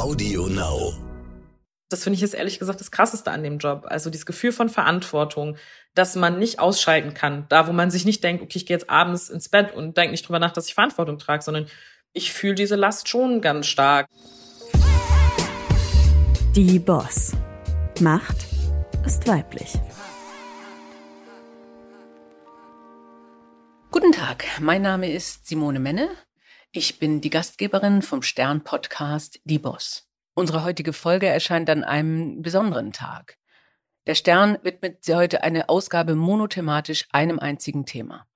Audio Now. Das finde ich jetzt ehrlich gesagt das Krasseste an dem Job. Also dieses Gefühl von Verantwortung, dass man nicht ausschalten kann. Da, wo man sich nicht denkt, okay, ich gehe jetzt abends ins Bett und denke nicht drüber nach, dass ich Verantwortung trage, sondern ich fühle diese Last schon ganz stark. Die Boss. Macht ist weiblich. Guten Tag, mein Name ist Simone Menne. Ich bin die Gastgeberin vom Stern-Podcast Die Boss. Unsere heutige Folge erscheint an einem besonderen Tag. Der Stern widmet sie heute eine Ausgabe monothematisch einem einzigen Thema.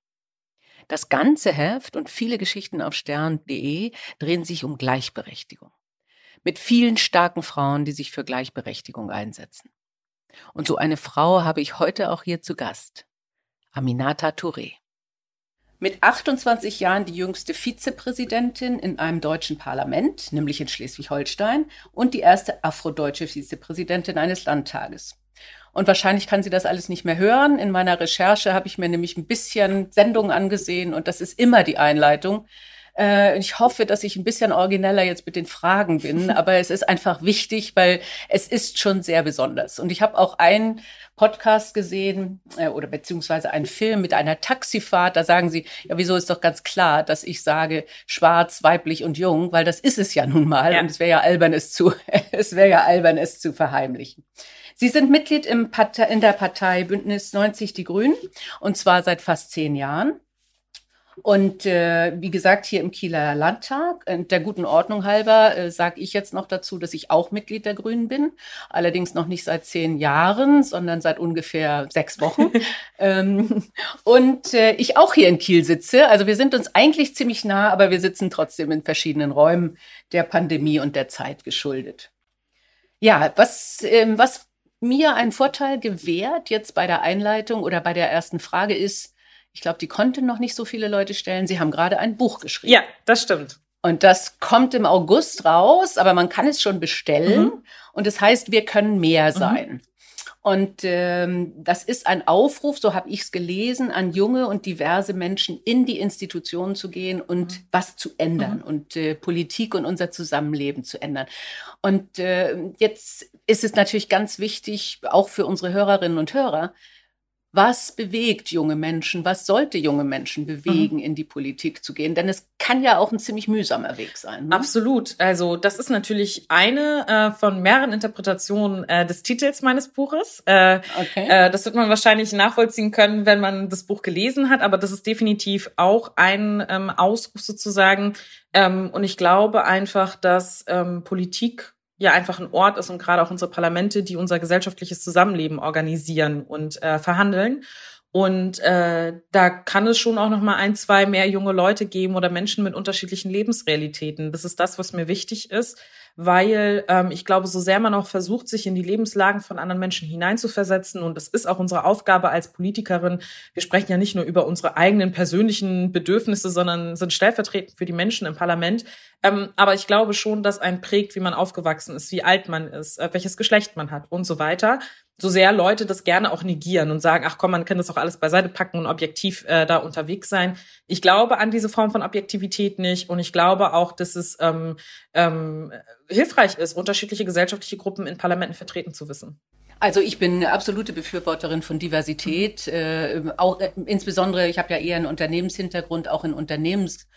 Das ganze Heft und viele Geschichten auf stern.de drehen sich um Gleichberechtigung. Mit vielen starken Frauen, die sich für Gleichberechtigung einsetzen. Und so eine Frau habe ich heute auch hier zu Gast. Aminata Touré. Mit 28 Jahren die jüngste Vizepräsidentin in einem deutschen Parlament, nämlich in Schleswig-Holstein, und die erste afrodeutsche Vizepräsidentin eines Landtages. Und wahrscheinlich kann sie das alles nicht mehr hören. In meiner Recherche habe ich mir nämlich ein bisschen Sendungen angesehen und das ist immer die Einleitung. Äh, ich hoffe, dass ich ein bisschen origineller jetzt mit den Fragen bin, aber es ist einfach wichtig, weil es ist schon sehr besonders. Und ich habe auch einen Podcast gesehen äh, oder beziehungsweise einen Film mit einer Taxifahrt. Da sagen sie, ja, wieso ist doch ganz klar, dass ich sage schwarz, weiblich und jung, weil das ist es ja nun mal ja. und es wäre ja albern, es zu, es wäre ja albern, es zu verheimlichen. Sie sind Mitglied im Partei, in der Partei Bündnis 90 Die Grünen und zwar seit fast zehn Jahren. Und äh, wie gesagt, hier im Kieler Landtag, äh, der guten Ordnung halber, äh, sage ich jetzt noch dazu, dass ich auch Mitglied der Grünen bin. Allerdings noch nicht seit zehn Jahren, sondern seit ungefähr sechs Wochen. ähm, und äh, ich auch hier in Kiel sitze. Also wir sind uns eigentlich ziemlich nah, aber wir sitzen trotzdem in verschiedenen Räumen der Pandemie und der Zeit geschuldet. Ja, was, ähm, was mir einen Vorteil gewährt jetzt bei der Einleitung oder bei der ersten Frage ist, ich glaube, die konnten noch nicht so viele Leute stellen. Sie haben gerade ein Buch geschrieben. Ja, das stimmt. Und das kommt im August raus, aber man kann es schon bestellen. Mhm. Und das heißt, wir können mehr mhm. sein. Mhm. Und ähm, das ist ein Aufruf, so habe ich es gelesen, an junge und diverse Menschen in die Institutionen zu gehen und mhm. was zu ändern mhm. und äh, Politik und unser Zusammenleben zu ändern. Und äh, jetzt ist es natürlich ganz wichtig, auch für unsere Hörerinnen und Hörer, was bewegt junge Menschen, was sollte junge Menschen bewegen, mhm. in die Politik zu gehen? Denn es kann ja auch ein ziemlich mühsamer Weg sein. Ne? Absolut. Also das ist natürlich eine äh, von mehreren Interpretationen äh, des Titels meines Buches. Äh, okay. Äh, das wird man wahrscheinlich nachvollziehen können, wenn man das Buch gelesen hat, aber das ist definitiv auch ein ähm, Ausruf sozusagen. Ähm, und ich glaube einfach, dass ähm, Politik ja einfach ein Ort ist und gerade auch unsere Parlamente, die unser gesellschaftliches Zusammenleben organisieren und äh, verhandeln. Und äh, da kann es schon auch noch mal ein, zwei mehr junge Leute geben oder Menschen mit unterschiedlichen Lebensrealitäten. Das ist das, was mir wichtig ist, weil ähm, ich glaube, so sehr man auch versucht, sich in die Lebenslagen von anderen Menschen hineinzuversetzen, und es ist auch unsere Aufgabe als Politikerin, wir sprechen ja nicht nur über unsere eigenen persönlichen Bedürfnisse, sondern sind stellvertretend für die Menschen im Parlament. Ähm, aber ich glaube schon, dass ein prägt, wie man aufgewachsen ist, wie alt man ist, äh, welches Geschlecht man hat und so weiter so sehr Leute das gerne auch negieren und sagen, ach komm, man kann das auch alles beiseite packen und objektiv äh, da unterwegs sein. Ich glaube an diese Form von Objektivität nicht und ich glaube auch, dass es ähm, ähm, hilfreich ist, unterschiedliche gesellschaftliche Gruppen in Parlamenten vertreten zu wissen. Also ich bin eine absolute Befürworterin von Diversität, äh, auch äh, insbesondere, ich habe ja eher einen Unternehmenshintergrund, auch in Unternehmens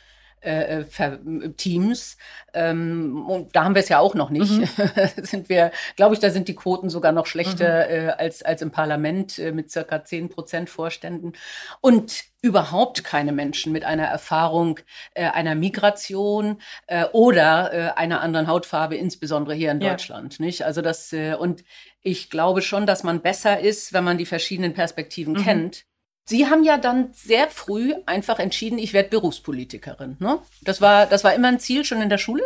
äh, äh Teams. Ähm, und da haben wir es ja auch noch nicht. Mhm. sind wir, glaube ich, da sind die Quoten sogar noch schlechter mhm. äh, als, als im Parlament äh, mit circa zehn Prozent Vorständen. Und überhaupt keine Menschen mit einer Erfahrung äh, einer Migration äh, oder äh, einer anderen Hautfarbe, insbesondere hier in ja. Deutschland. Nicht? Also das äh, und ich glaube schon, dass man besser ist, wenn man die verschiedenen Perspektiven mhm. kennt Sie haben ja dann sehr früh einfach entschieden, ich werde Berufspolitikerin. Ne? Das war, das war immer ein Ziel schon in der Schule?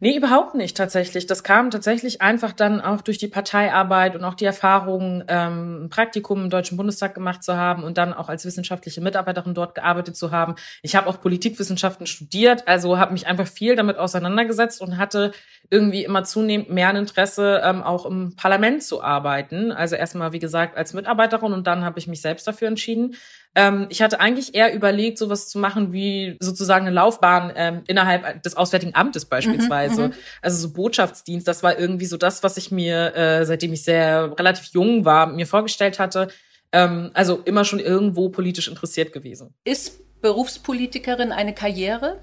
Nee, überhaupt nicht tatsächlich. Das kam tatsächlich einfach dann auch durch die Parteiarbeit und auch die Erfahrung, ähm, ein Praktikum im Deutschen Bundestag gemacht zu haben und dann auch als wissenschaftliche Mitarbeiterin dort gearbeitet zu haben. Ich habe auch Politikwissenschaften studiert, also habe mich einfach viel damit auseinandergesetzt und hatte irgendwie immer zunehmend mehr ein Interesse, ähm, auch im Parlament zu arbeiten. Also erstmal, wie gesagt, als Mitarbeiterin und dann habe ich mich selbst dafür entschieden, Ähm, ich hatte eigentlich eher überlegt, sowas zu machen wie sozusagen eine Laufbahn ähm, innerhalb des Auswärtigen Amtes beispielsweise. Mhm, mhm, also so Botschaftsdienst, das war irgendwie so das, was ich mir, äh, seitdem ich sehr relativ jung war, mir vorgestellt hatte. Ähm, also immer schon irgendwo politisch interessiert gewesen. Ist Berufspolitikerin eine Karriere?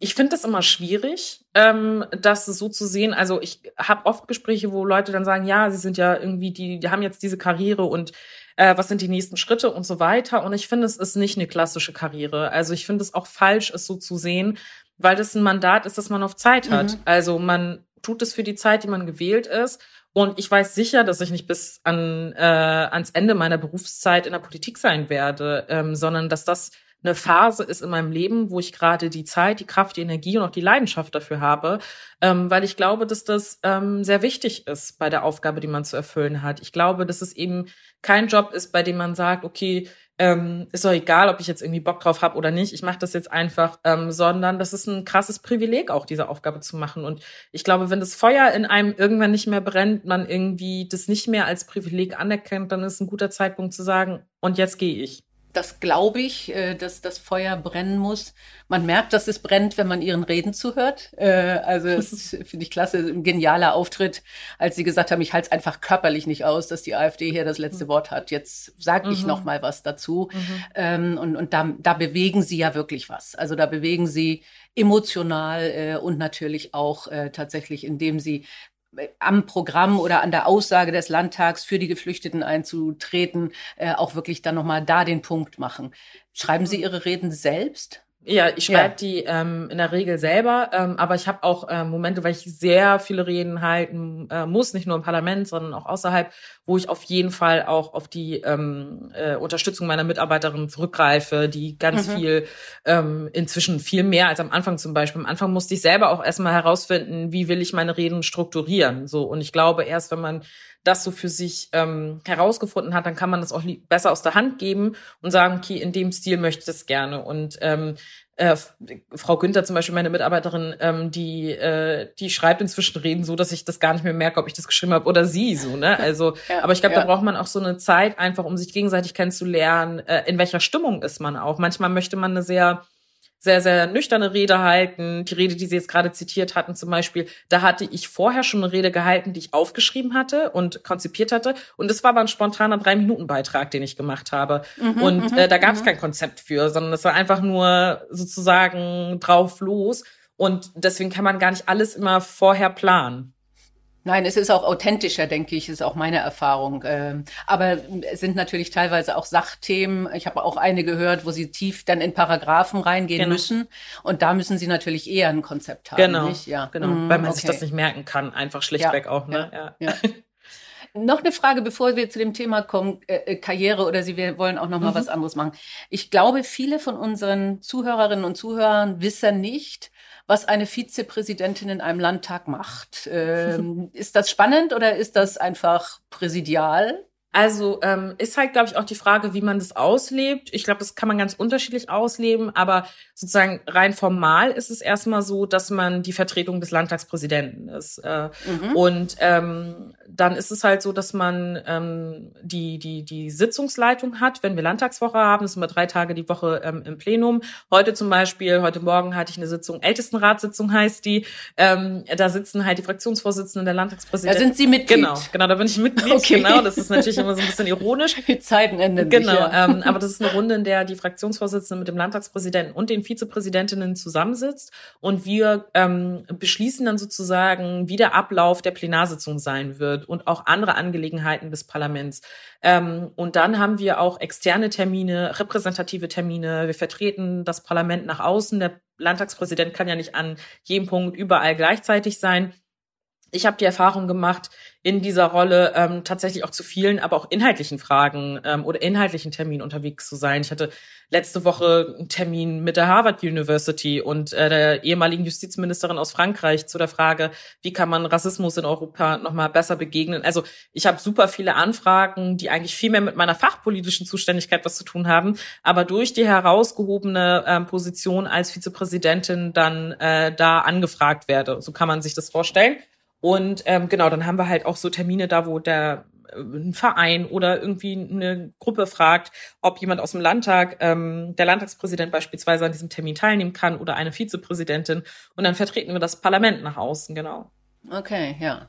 Ich finde das immer schwierig, ähm, das so zu sehen. Also ich habe oft Gespräche, wo Leute dann sagen, ja, sie sind ja irgendwie die, die haben jetzt diese Karriere und äh, was sind die nächsten Schritte und so weiter. Und ich finde, es ist nicht eine klassische Karriere. Also ich finde es auch falsch, es so zu sehen, weil das ein Mandat ist, das man auf Zeit hat. Mhm. Also man tut es für die Zeit, die man gewählt ist. Und ich weiß sicher, dass ich nicht bis an, äh, ans Ende meiner Berufszeit in der Politik sein werde, ähm, sondern dass das eine Phase ist in meinem Leben, wo ich gerade die Zeit, die Kraft, die Energie und auch die Leidenschaft dafür habe, ähm, weil ich glaube, dass das ähm, sehr wichtig ist bei der Aufgabe, die man zu erfüllen hat. Ich glaube, dass es eben kein Job ist, bei dem man sagt, okay, ähm, ist doch egal, ob ich jetzt irgendwie Bock drauf habe oder nicht, ich mache das jetzt einfach, ähm, sondern das ist ein krasses Privileg, auch diese Aufgabe zu machen. Und ich glaube, wenn das Feuer in einem irgendwann nicht mehr brennt, man irgendwie das nicht mehr als Privileg anerkennt, dann ist ein guter Zeitpunkt zu sagen, und jetzt gehe ich das glaube ich, äh, dass das Feuer brennen muss. Man merkt, dass es brennt, wenn man ihren Reden zuhört. Äh, also das finde ich klasse, ein genialer Auftritt, als sie gesagt haben, ich halte es einfach körperlich nicht aus, dass die AfD hier das letzte mhm. Wort hat. Jetzt sage ich mhm. noch mal was dazu. Mhm. Ähm, und und da, da bewegen sie ja wirklich was. Also da bewegen sie emotional äh, und natürlich auch tatsächlich, indem sie am Programm oder an der Aussage des Landtags für die Geflüchteten einzutreten, äh, auch wirklich dann nochmal da den Punkt machen. Schreiben Sie Ihre Reden selbst? Ja, ich schreibe ja. die ähm, in der Regel selber, ähm, aber ich habe auch äh, Momente, weil ich sehr viele Reden halten äh, muss, nicht nur im Parlament, sondern auch außerhalb, wo ich auf jeden Fall auch auf die ähm, äh, Unterstützung meiner Mitarbeiterin zurückgreife, die ganz mhm. viel, ähm, inzwischen viel mehr als am Anfang zum Beispiel. Am Anfang musste ich selber auch erstmal herausfinden, wie will ich meine Reden strukturieren. So und ich glaube, erst wenn man das so für sich ähm, herausgefunden hat, dann kann man das auch besser aus der Hand geben und sagen, okay, in dem Stil möchte ich das gerne. Und ähm, äh, Frau Günther zum Beispiel, meine Mitarbeiterin, ähm, die, äh, die schreibt inzwischen Reden so, dass ich das gar nicht mehr merke, ob ich das geschrieben habe oder sie so, ne? Also, ja, aber ich glaube, ja. da braucht man auch so eine Zeit einfach, um sich gegenseitig kennenzulernen, äh, in welcher Stimmung ist man auch. Manchmal möchte man eine sehr sehr, sehr nüchterne Rede halten. Die Rede, die Sie jetzt gerade zitiert hatten zum Beispiel, da hatte ich vorher schon eine Rede gehalten, die ich aufgeschrieben hatte und konzipiert hatte. Und es war aber ein spontaner Drei-Minuten-Beitrag, den ich gemacht habe. Mhm, und mhm, äh, da gab es mhm. kein Konzept für, sondern es war einfach nur sozusagen drauf los. Und deswegen kann man gar nicht alles immer vorher planen. Nein, es ist auch authentischer, denke ich, ist auch meine Erfahrung. Ähm, aber es sind natürlich teilweise auch Sachthemen. Ich habe auch eine gehört, wo sie tief dann in Paragraphen reingehen genau. müssen. Und da müssen sie natürlich eher ein Konzept haben. Genau, nicht? Ja. genau. Mm, weil man okay. sich das nicht merken kann, einfach schlichtweg ja, auch. Ne? Ja, ja. Noch eine Frage, bevor wir zu dem Thema kommen, äh, äh Karriere oder Sie wollen auch noch mal mhm. was anderes machen. Ich glaube, viele von unseren Zuhörerinnen und Zuhörern wissen nicht, was eine Vizepräsidentin in einem Landtag macht. Ähm, ist das spannend oder ist das einfach präsidial? Also ähm, ist halt, glaube ich, auch die Frage, wie man das auslebt. Ich glaube, das kann man ganz unterschiedlich ausleben, aber sozusagen rein formal ist es erstmal so, dass man die Vertretung des Landtagspräsidenten ist. Äh, mhm. Und ähm, dann ist es halt so, dass man ähm, die, die, die Sitzungsleitung hat, wenn wir Landtagswoche haben. Das sind wir drei Tage die Woche ähm, im Plenum. Heute zum Beispiel, heute Morgen hatte ich eine Sitzung, Ältestenratssitzung heißt die. Ähm, da sitzen halt die Fraktionsvorsitzenden der Landtagspräsidenten. Da sind Sie Mitglied? Genau, genau, da bin ich Mitglied. Okay. Genau, das ist natürlich immer so ein bisschen ironisch. Die Zeiten ändern genau, sich. Genau, ja. ähm, aber das ist eine Runde, in der die Fraktionsvorsitzenden mit dem Landtagspräsidenten und den Vizepräsidentinnen zusammensitzt und wir ähm, beschließen dann sozusagen, wie der Ablauf der Plenarsitzung sein wird und auch andere Angelegenheiten des Parlaments. Ähm, und dann haben wir auch externe Termine, repräsentative Termine. Wir vertreten das Parlament nach außen. Der Landtagspräsident kann ja nicht an jedem Punkt überall gleichzeitig sein ich habe die Erfahrung gemacht, in dieser Rolle ähm, tatsächlich auch zu vielen, aber auch inhaltlichen Fragen ähm, oder inhaltlichen Terminen unterwegs zu sein. Ich hatte letzte Woche einen Termin mit der Harvard University und äh, der ehemaligen Justizministerin aus Frankreich zu der Frage, wie kann man Rassismus in Europa nochmal besser begegnen. Also ich habe super viele Anfragen, die eigentlich viel mehr mit meiner fachpolitischen Zuständigkeit was zu tun haben, aber durch die herausgehobene ähm, Position als Vizepräsidentin dann äh, da angefragt werde. So kann man sich das vorstellen. Und ähm, genau, dann haben wir halt auch so Termine da, wo der ein Verein oder irgendwie eine Gruppe fragt, ob jemand aus dem Landtag, ähm, der Landtagspräsident beispielsweise an diesem Termin teilnehmen kann oder eine Vizepräsidentin. Und dann vertreten wir das Parlament nach außen, genau. Okay, ja.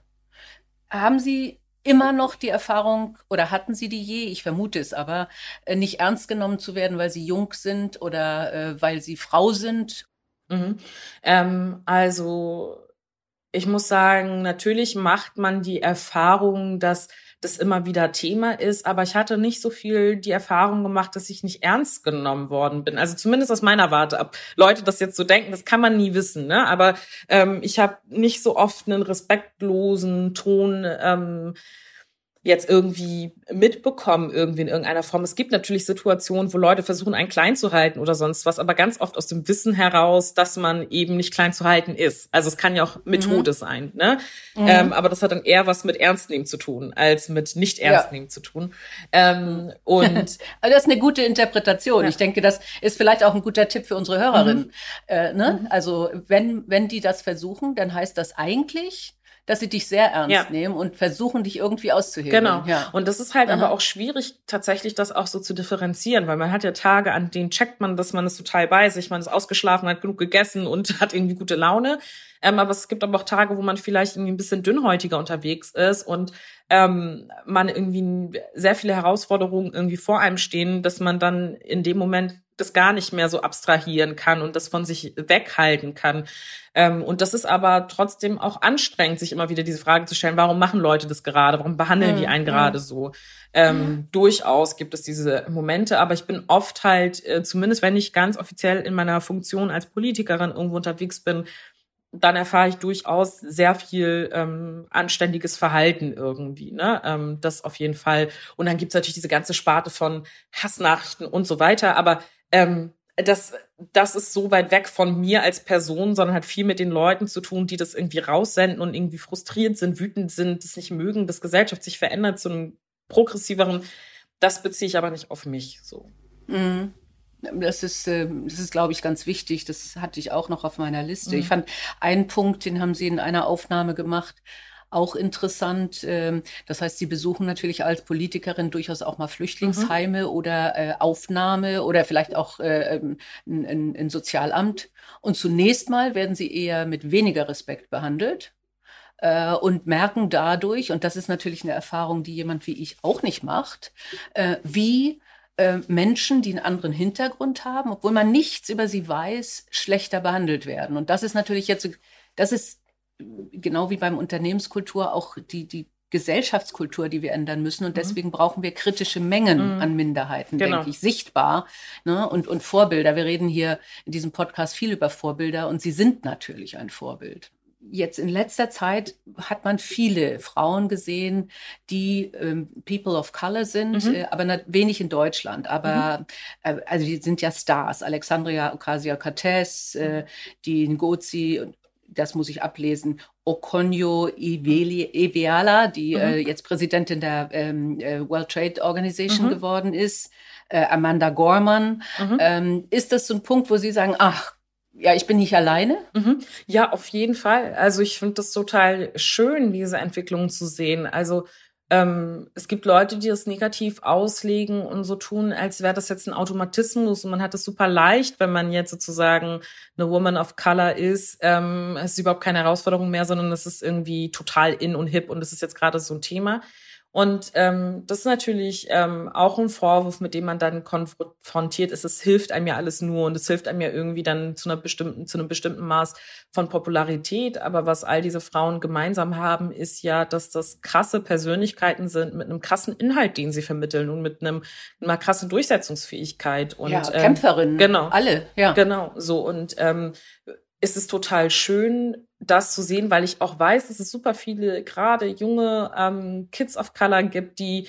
Haben Sie immer noch die Erfahrung oder hatten Sie die je, ich vermute es aber, äh, nicht ernst genommen zu werden, weil Sie jung sind oder äh, weil Sie Frau sind? Mhm. Ähm, also ich muss sagen, natürlich macht man die Erfahrung, dass das immer wieder Thema ist, aber ich hatte nicht so viel die Erfahrung gemacht, dass ich nicht ernst genommen worden bin. Also zumindest aus meiner Warte ab. Leute das jetzt so denken, das kann man nie wissen, ne? Aber ähm, ich habe nicht so oft einen respektlosen Ton. Ähm, jetzt irgendwie mitbekommen, irgendwie in irgendeiner Form. Es gibt natürlich Situationen, wo Leute versuchen, einen klein zu halten oder sonst was, aber ganz oft aus dem Wissen heraus, dass man eben nicht klein zu halten ist. Also es kann ja auch Methode mhm. sein, ne? Mhm. Ähm, aber das hat dann eher was mit Ernstnehmen zu tun, als mit nicht Ernstnehmen ja. zu tun. Ähm, und also das ist eine gute Interpretation. Ja. Ich denke, das ist vielleicht auch ein guter Tipp für unsere Hörerinnen. Mhm. Äh, ne? Mhm. Also wenn, wenn die das versuchen, dann heißt das eigentlich, dass sie dich sehr ernst ja. nehmen und versuchen, dich irgendwie auszuheben. Genau. Ja. Und das ist halt Aha. aber auch schwierig, tatsächlich das auch so zu differenzieren, weil man hat ja Tage, an denen checkt man, dass man es total bei sich, man ist ausgeschlafen, hat genug gegessen und hat irgendwie gute Laune. Ähm, aber es gibt aber auch Tage, wo man vielleicht irgendwie ein bisschen dünnhäutiger unterwegs ist und ähm, man irgendwie sehr viele Herausforderungen irgendwie vor einem stehen, dass man dann in dem Moment das gar nicht mehr so abstrahieren kann und das von sich weghalten kann. Ähm, und das ist aber trotzdem auch anstrengend, sich immer wieder diese Frage zu stellen, warum machen Leute das gerade? Warum behandeln die mhm, einen gerade so? Ähm, mhm. Durchaus gibt es diese Momente, aber ich bin oft halt, äh, zumindest wenn ich ganz offiziell in meiner Funktion als Politikerin irgendwo unterwegs bin, dann erfahre ich durchaus sehr viel ähm, anständiges Verhalten irgendwie. Ne? Ähm, das auf jeden Fall. Und dann gibt's natürlich diese ganze Sparte von Hassnachrichten und so weiter. Aber ähm, das, das ist so weit weg von mir als Person, sondern hat viel mit den Leuten zu tun, die das irgendwie raussenden und irgendwie frustriert sind, wütend sind, das nicht mögen, dass Gesellschaft sich verändert zu einem progressiveren. Das beziehe ich aber nicht auf mich so. Mhm. Das ist, ähm, das ist, glaube ich, ganz wichtig. Das hatte ich auch noch auf meiner Liste. Mhm. Ich fand einen Punkt, den haben Sie in einer Aufnahme gemacht, auch interessant. Ähm, das heißt, Sie besuchen natürlich als Politikerin durchaus auch mal Flüchtlingsheime mhm. oder äh, Aufnahme oder vielleicht auch äh, ähm, ein, ein Sozialamt. Und zunächst mal werden Sie eher mit weniger Respekt behandelt äh, und merken dadurch, und das ist natürlich eine Erfahrung, die jemand wie ich auch nicht macht, wie Menschen, die einen anderen Hintergrund haben, obwohl man nichts über sie weiß, schlechter behandelt werden. Und das ist natürlich jetzt, das ist genau wie beim Unternehmenskultur auch die, die Gesellschaftskultur, die wir ändern müssen. Und mhm. deswegen brauchen wir kritische Mengen mhm. an Minderheiten, genau. denke ich, sichtbar ne? und, und Vorbilder. Wir reden hier in diesem Podcast viel über Vorbilder und sie sind natürlich ein Vorbild. Jetzt in letzter Zeit hat man viele Frauen gesehen, die ähm, People of Color sind, mhm. äh, aber wenig in Deutschland. Aber mhm. äh, also die sind ja Stars. Alexandria Ocasio-Cortez, äh, die Ngozi das muss ich ablesen, Okonjo Iweala, die mhm. äh, jetzt Präsidentin der ähm, äh, World Trade Organization mhm. geworden ist, äh, Amanda Gorman. Mhm. Ähm, ist das so ein Punkt, wo Sie sagen, ach, ja, ich bin nicht alleine? Mhm. Ja, auf jeden Fall. Also ich finde das total schön, diese Entwicklung zu sehen. Also ähm, es gibt Leute, die das negativ auslegen und so tun, als wäre das jetzt ein Automatismus und man hat es super leicht, wenn man jetzt sozusagen eine Woman of Color ist. Ähm, es ist überhaupt keine Herausforderung mehr, sondern es ist irgendwie total in und hip und es ist jetzt gerade so ein Thema. Und ähm, das ist natürlich ähm, auch ein Vorwurf, mit dem man dann konfrontiert ist. Es hilft einem ja alles nur und es hilft einem ja irgendwie dann zu einer bestimmten, zu einem bestimmten Maß von Popularität. Aber was all diese Frauen gemeinsam haben, ist ja, dass das krasse Persönlichkeiten sind mit einem krassen Inhalt, den sie vermitteln und mit einem einer krassen Durchsetzungsfähigkeit und ja, Kämpferinnen, ähm, genau, alle, ja, genau so und ähm, ist es total schön, das zu sehen, weil ich auch weiß, dass es super viele, gerade junge ähm, Kids of Color gibt, die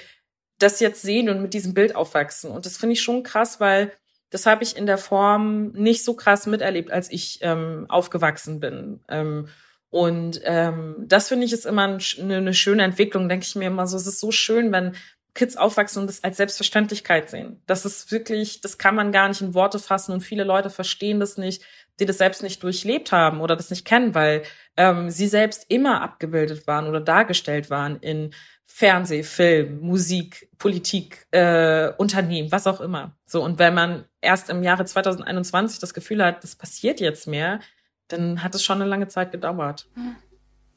das jetzt sehen und mit diesem Bild aufwachsen. Und das finde ich schon krass, weil das habe ich in der Form nicht so krass miterlebt, als ich ähm, aufgewachsen bin. Ähm, und ähm, das finde ich ist immer ein, eine, eine schöne Entwicklung, denke ich mir immer so. Es ist so schön, wenn Kids aufwachsen und das als Selbstverständlichkeit sehen. Das ist wirklich, das kann man gar nicht in Worte fassen und viele Leute verstehen das nicht die das selbst nicht durchlebt haben oder das nicht kennen, weil ähm, sie selbst immer abgebildet waren oder dargestellt waren in Fernseh, Film, Musik, Politik, äh, Unternehmen, was auch immer. So, und wenn man erst im Jahre 2021 das Gefühl hat, das passiert jetzt mehr, dann hat es schon eine lange Zeit gedauert.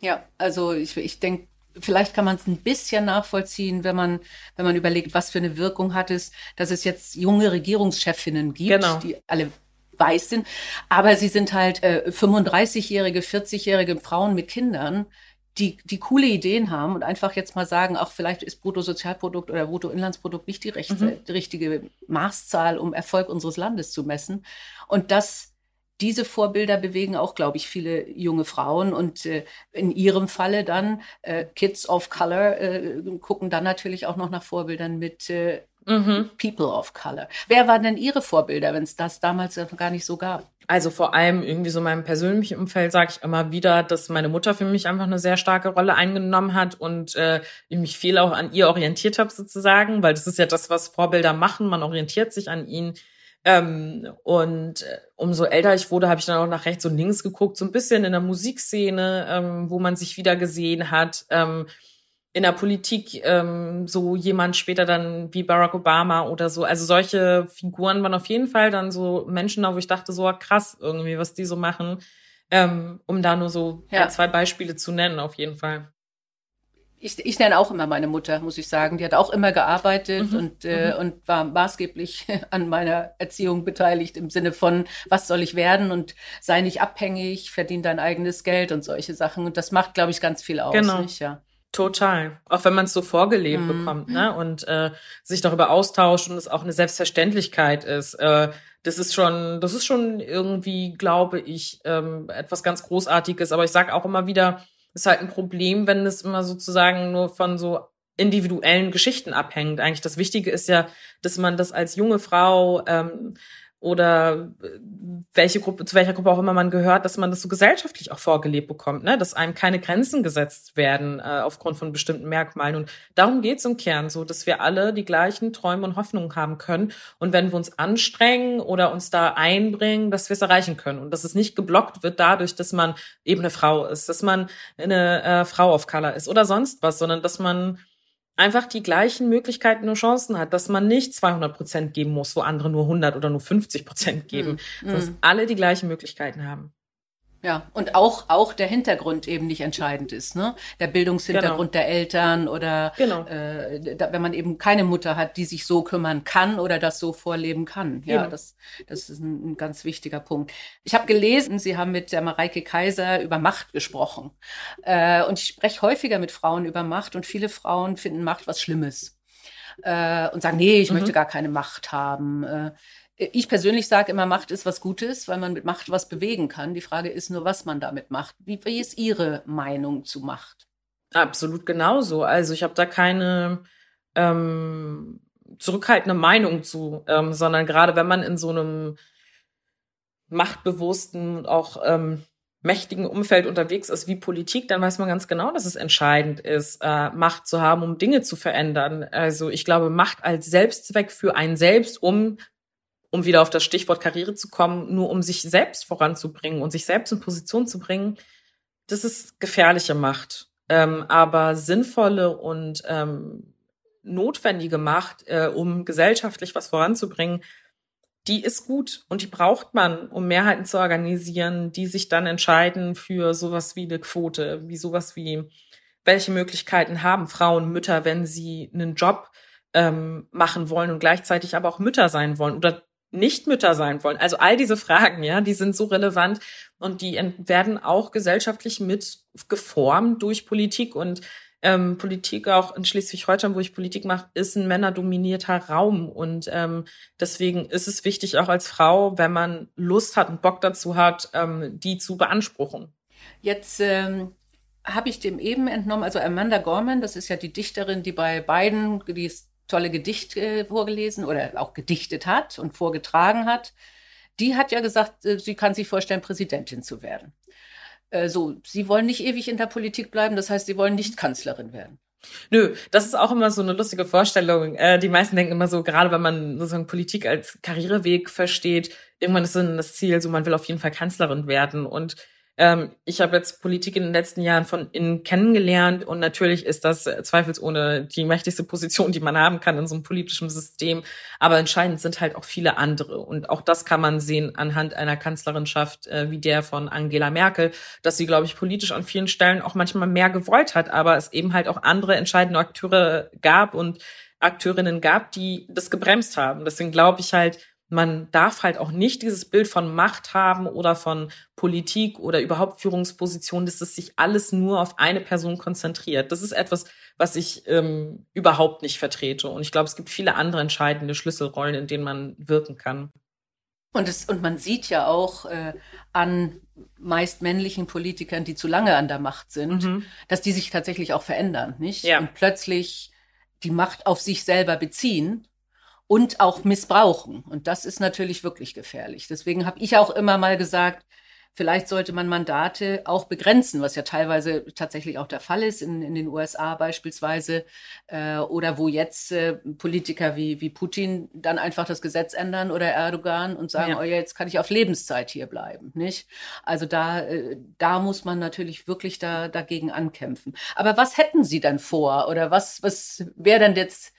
Ja, also ich, ich denke, vielleicht kann man es ein bisschen nachvollziehen, wenn man, wenn man überlegt, was für eine Wirkung hat es, dass es jetzt junge Regierungschefinnen gibt, genau. die alle weiß sind, aber sie sind halt äh, 35-jährige, 40-jährige Frauen mit Kindern, die, die coole Ideen haben und einfach jetzt mal sagen, auch vielleicht ist Bruttosozialprodukt oder Bruttoinlandsprodukt nicht die, rechte, mhm. die richtige Maßzahl, um Erfolg unseres Landes zu messen. Und das diese Vorbilder bewegen auch, glaube ich, viele junge Frauen und äh, in ihrem Falle dann äh, Kids of Color äh, gucken dann natürlich auch noch nach Vorbildern mit äh, mhm. People of Color. Wer waren denn Ihre Vorbilder, wenn es das damals noch gar nicht so gab? Also vor allem irgendwie so in meinem persönlichen Umfeld sage ich immer wieder, dass meine Mutter für mich einfach eine sehr starke Rolle eingenommen hat und äh, ich mich viel auch an ihr orientiert habe sozusagen, weil das ist ja das, was Vorbilder machen. Man orientiert sich an ihnen. Ähm, und äh, umso älter ich wurde, habe ich dann auch nach rechts und links geguckt, so ein bisschen in der Musikszene, ähm, wo man sich wieder gesehen hat. Ähm, in der Politik ähm, so jemand später dann wie Barack Obama oder so. Also solche Figuren waren auf jeden Fall dann so Menschen, wo ich dachte, so krass irgendwie, was die so machen, ähm, um da nur so ja. ein, zwei Beispiele zu nennen, auf jeden Fall. Ich, ich nenne auch immer meine Mutter, muss ich sagen. Die hat auch immer gearbeitet mhm. und, äh, mhm. und war maßgeblich an meiner Erziehung beteiligt im Sinne von, was soll ich werden und sei nicht abhängig, verdien dein eigenes Geld und solche Sachen. Und das macht, glaube ich, ganz viel aus. Genau. Nicht? Ja. Total. Auch wenn man es so vorgelebt mhm. bekommt, ne? Und äh, sich darüber austauscht und es auch eine Selbstverständlichkeit ist. Äh, das ist schon, das ist schon irgendwie, glaube ich, ähm, etwas ganz Großartiges. Aber ich sage auch immer wieder, ist halt ein Problem, wenn es immer sozusagen nur von so individuellen Geschichten abhängt. Eigentlich das Wichtige ist ja, dass man das als junge Frau ähm, oder äh, welche Gruppe, zu welcher Gruppe auch immer man gehört, dass man das so gesellschaftlich auch vorgelebt bekommt, ne? dass einem keine Grenzen gesetzt werden äh, aufgrund von bestimmten Merkmalen. Und darum geht's im Kern so, dass wir alle die gleichen Träume und Hoffnungen haben können. Und wenn wir uns anstrengen oder uns da einbringen, dass wir es erreichen können. Und dass es nicht geblockt wird dadurch, dass man eben eine Frau ist, dass man eine äh, Frau of Color ist oder sonst was, sondern dass man einfach die gleichen Möglichkeiten und Chancen hat, dass man nicht 200 Prozent geben muss, wo andere nur 100 oder nur 50 Prozent geben, mhm. dass mhm. alle die gleichen Möglichkeiten haben. Ja, und auch, auch der Hintergrund eben nicht entscheidend ist, ne? Der Bildungshintergrund genau. der Eltern oder genau. äh, da, wenn man eben keine Mutter hat, die sich so kümmern kann oder das so vorleben kann. Ja, genau. das, das ist ein, ein, ganz wichtiger Punkt. Ich habe gelesen, Sie haben mit der Mareike Kaiser über Macht gesprochen. Äh, und ich spreche häufiger mit Frauen über Macht und viele Frauen finden Macht was Schlimmes. Äh, und sagen, nee, ich mhm. möchte gar keine Macht haben. Äh, ich persönlich sage immer, Macht ist was Gutes, weil man mit Macht was bewegen kann. Die Frage ist nur, was man damit macht. Wie, wie ist Ihre Meinung zu Macht? Absolut genauso. Also ich habe da keine ähm, zurückhaltende Meinung zu, ähm, sondern gerade wenn man in so einem machtbewussten, auch ähm, mächtigen Umfeld unterwegs ist wie Politik, dann weiß man ganz genau, dass es entscheidend ist, äh, Macht zu haben, um Dinge zu verändern. Also ich glaube, Macht als Selbstzweck für einen selbst, um um wieder auf das Stichwort Karriere zu kommen, nur um sich selbst voranzubringen und sich selbst in Position zu bringen, das ist gefährliche Macht. Ähm, aber sinnvolle und ähm, notwendige Macht, äh, um gesellschaftlich was voranzubringen, die ist gut und die braucht man, um Mehrheiten zu organisieren, die sich dann entscheiden für sowas wie eine Quote, wie sowas wie, welche Möglichkeiten haben Frauen, Mütter, wenn sie einen Job ähm, machen wollen und gleichzeitig aber auch Mütter sein wollen oder nicht Mütter sein wollen. Also all diese Fragen, ja, die sind so relevant und die werden auch gesellschaftlich mit geformt durch Politik und ähm, Politik auch in Schleswig-Holstein, wo ich Politik mache, ist ein männerdominierter Raum und ähm, deswegen ist es wichtig auch als Frau, wenn man Lust hat und Bock dazu hat, ähm, die zu beanspruchen. Jetzt ähm, habe ich dem eben entnommen, also Amanda Gorman, das ist ja die Dichterin, die bei beiden, die ist tolle Gedichte äh, vorgelesen oder auch gedichtet hat und vorgetragen hat, die hat ja gesagt, äh, sie kann sich vorstellen, Präsidentin zu werden. Äh, so, sie wollen nicht ewig in der Politik bleiben, das heißt, sie wollen nicht Kanzlerin werden. Nö, das ist auch immer so eine lustige Vorstellung. Äh, die meisten denken immer so, gerade wenn man sozusagen Politik als Karriereweg versteht, irgendwann ist das Ziel, so man will auf jeden Fall Kanzlerin werden. Und ähm, ich habe jetzt Politik in den letzten Jahren von innen kennengelernt und natürlich ist das zweifelsohne die mächtigste Position, die man haben kann in so einem politischen System. Aber entscheidend sind halt auch viele andere. Und auch das kann man sehen anhand einer Kanzlerinschaft äh, wie der von Angela Merkel, dass sie, glaube ich, politisch an vielen Stellen auch manchmal mehr gewollt hat, aber es eben halt auch andere entscheidende Akteure gab und Akteurinnen gab, die das gebremst haben. Deswegen glaube ich halt, man darf halt auch nicht dieses Bild von Macht haben oder von Politik oder überhaupt Führungspositionen, dass es sich alles nur auf eine Person konzentriert. Das ist etwas, was ich ähm, überhaupt nicht vertrete. Und ich glaube, es gibt viele andere entscheidende Schlüsselrollen, in denen man wirken kann. Und, es, und man sieht ja auch äh, an meist männlichen Politikern, die zu lange an der Macht sind, mhm. dass die sich tatsächlich auch verändern, nicht? Ja. Und plötzlich die Macht auf sich selber beziehen und auch missbrauchen. Und das ist natürlich wirklich gefährlich. Deswegen habe ich auch immer mal gesagt, vielleicht sollte man Mandate auch begrenzen, was ja teilweise tatsächlich auch der Fall ist, in, in den USA beispielsweise, äh, oder wo jetzt äh, Politiker wie, wie Putin dann einfach das Gesetz ändern oder Erdogan und sagen, ja. oh ja, jetzt kann ich auf Lebenszeit hier bleiben, nicht? Also da, äh, da muss man natürlich wirklich da, dagegen ankämpfen. Aber was hätten Sie denn vor? Oder was, was wäre denn jetzt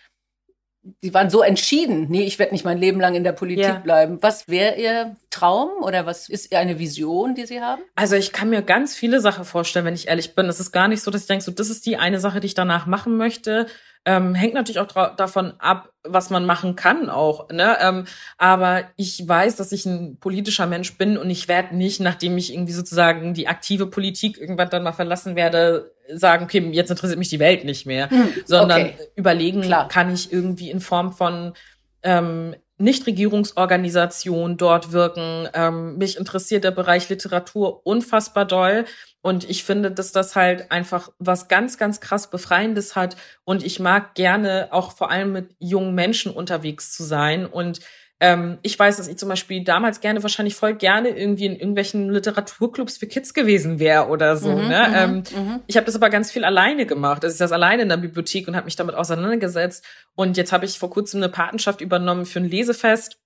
Sie waren so entschieden, nee, ich werde nicht mein Leben lang in der Politik ja. bleiben. Was wäre Ihr Traum oder was ist eine Vision, die Sie haben? Also ich kann mir ganz viele Sachen vorstellen, wenn ich ehrlich bin. Es ist gar nicht so, dass ich denke, so das ist die eine Sache, die ich danach machen möchte. Ähm, hängt natürlich auch davon ab, was man machen kann auch. Ne? Ähm, aber ich weiß, dass ich ein politischer Mensch bin und ich werde nicht, nachdem ich irgendwie sozusagen die aktive Politik irgendwann dann mal verlassen werde, sagen, okay, jetzt interessiert mich die Welt nicht mehr, hm, sondern okay. überlegen, Klar. kann ich irgendwie in Form von ähm, Nichtregierungsorganisation dort wirken. Ähm, mich interessiert der Bereich Literatur unfassbar doll. Und ich finde, dass das halt einfach was ganz, ganz krass Befreiendes hat. Und ich mag gerne auch vor allem mit jungen Menschen unterwegs zu sein. Und ähm, ich weiß, dass ich zum Beispiel damals gerne, wahrscheinlich voll gerne irgendwie in irgendwelchen Literaturclubs für Kids gewesen wäre oder so. Mhm, ne? Mhm, ähm, mhm. Ich habe das aber ganz viel alleine gemacht. Also ich saß alleine in der Bibliothek und habe mich damit auseinandergesetzt. Und jetzt habe ich vor kurzem eine Patenschaft übernommen für ein Lesefest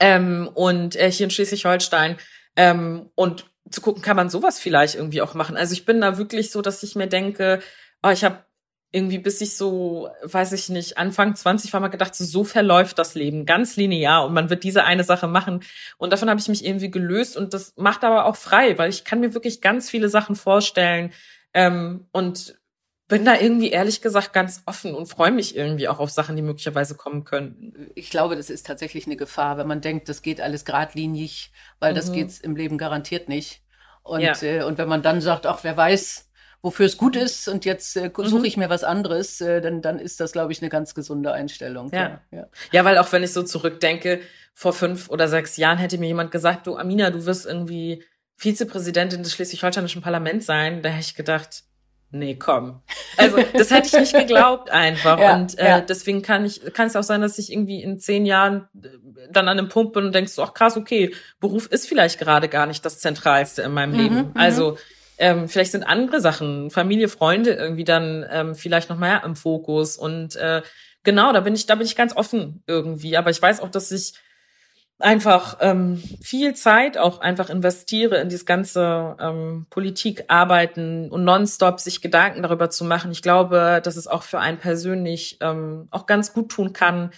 ähm, und äh, hier in Schleswig-Holstein. Ähm, und zu gucken, kann man sowas vielleicht irgendwie auch machen. Also ich bin da wirklich so, dass ich mir denke, oh, ich habe irgendwie bis ich so, weiß ich nicht, Anfang 20 war mal gedacht, so, so verläuft das Leben, ganz linear und man wird diese eine Sache machen. Und davon habe ich mich irgendwie gelöst und das macht aber auch frei, weil ich kann mir wirklich ganz viele Sachen vorstellen ähm, und bin da irgendwie ehrlich gesagt ganz offen und freue mich irgendwie auch auf Sachen, die möglicherweise kommen können. Ich glaube, das ist tatsächlich eine Gefahr, wenn man denkt, das geht alles geradlinig, weil mhm. das geht's im Leben garantiert nicht. Und, ja. äh, und wenn man dann sagt, ach, wer weiß, wofür es gut ist und jetzt äh, suche mhm. ich mir was anderes, äh, dann, dann ist das, glaube ich, eine ganz gesunde Einstellung. Ja. ja. ja, weil auch wenn ich so zurückdenke, vor fünf oder sechs Jahren hätte mir jemand gesagt, du Amina, du wirst irgendwie Vizepräsidentin des schleswig-holsteinischen Parlaments sein. Da hätte ich gedacht, nee, komm. Also das hätte ich nicht geglaubt einfach. ja, und äh, ja. deswegen kann ich, kann es auch sein, dass ich irgendwie in zehn Jahren äh, dann an einem Punkt bin und denkst, ach krass, okay, Beruf ist vielleicht gerade gar nicht das Zentralste in meinem mhm, Leben. Mhm. Also ähm, vielleicht sind andere Sachen, Familie, Freunde irgendwie dann ähm, vielleicht noch mehr im Fokus. Und äh, genau, da bin ich, da bin ich ganz offen irgendwie. Aber ich weiß auch, dass ich einfach ähm, viel Zeit auch einfach investiere in dieses ganze ähm, Politik arbeiten und nonstop sich Gedanken darüber zu machen. Ich glaube, dass es auch für einen persönlich ähm, auch ganz gut tun kann,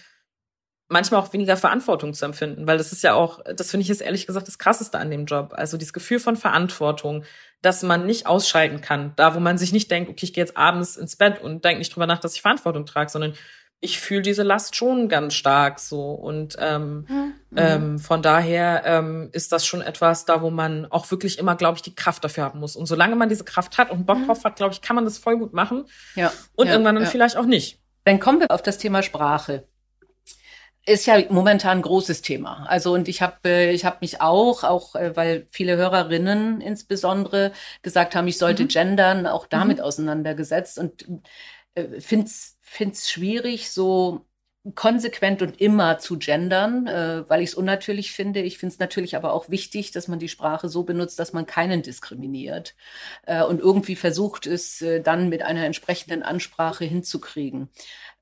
manchmal auch weniger Verantwortung zu empfinden, weil das ist ja auch, das finde ich jetzt ehrlich gesagt das Krasseste an dem Job. Also dieses Gefühl von Verantwortung, dass man nicht ausschalten kann, da wo man sich nicht denkt, okay, ich gehe jetzt abends ins Bett und denke nicht drüber nach, dass ich Verantwortung trage, sondern ich fühle diese Last schon ganz stark so und ähm, mhm. ähm, von daher ähm, ist das schon etwas da, wo man auch wirklich immer, glaube ich, die Kraft dafür haben muss. Und solange man diese Kraft hat und Bock mhm. drauf hat, glaube ich, kann man das voll gut machen. Ja. Und ja, irgendwann dann ja. vielleicht auch nicht. Dann kommen wir auf das Thema Sprache ist ja momentan ein großes Thema. Also und ich habe äh, ich habe mich auch auch äh, weil viele Hörerinnen insbesondere gesagt haben, ich sollte mhm. gendern, auch damit mhm. auseinandergesetzt und äh, find's find's schwierig so konsequent und immer zu gendern, äh, weil ich es unnatürlich finde. Ich finde es natürlich aber auch wichtig, dass man die Sprache so benutzt, dass man keinen diskriminiert äh, und irgendwie versucht es äh, dann mit einer entsprechenden Ansprache hinzukriegen.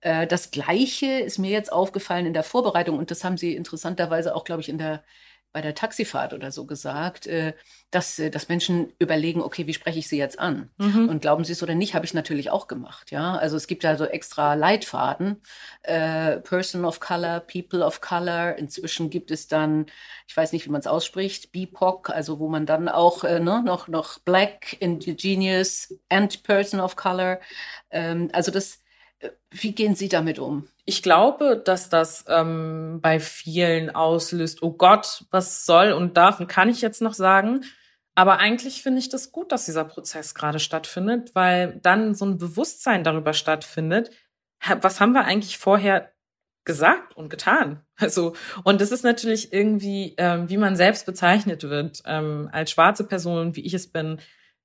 Äh, das Gleiche ist mir jetzt aufgefallen in der Vorbereitung und das haben Sie interessanterweise auch, glaube ich, in der bei der Taxifahrt oder so gesagt, äh, dass, äh, dass Menschen überlegen, okay, wie spreche ich sie jetzt an? Mhm. Und glauben sie es oder nicht, habe ich natürlich auch gemacht. Ja, also es gibt ja so extra Leitfaden, äh, Person of Color, People of Color. Inzwischen gibt es dann, ich weiß nicht, wie man es ausspricht, BIPOC, also wo man dann auch äh, ne, noch noch Black, Indigenous and Person of Color. Ähm, also das, wie gehen Sie damit um? Ich glaube, dass das ähm, bei vielen auslöst, oh Gott, was soll und darf und kann ich jetzt noch sagen. Aber eigentlich finde ich das gut, dass dieser Prozess gerade stattfindet, weil dann so ein Bewusstsein darüber stattfindet, was haben wir eigentlich vorher gesagt und getan? Also, und das ist natürlich irgendwie, ähm, wie man selbst bezeichnet wird, ähm, als schwarze Person, wie ich es bin,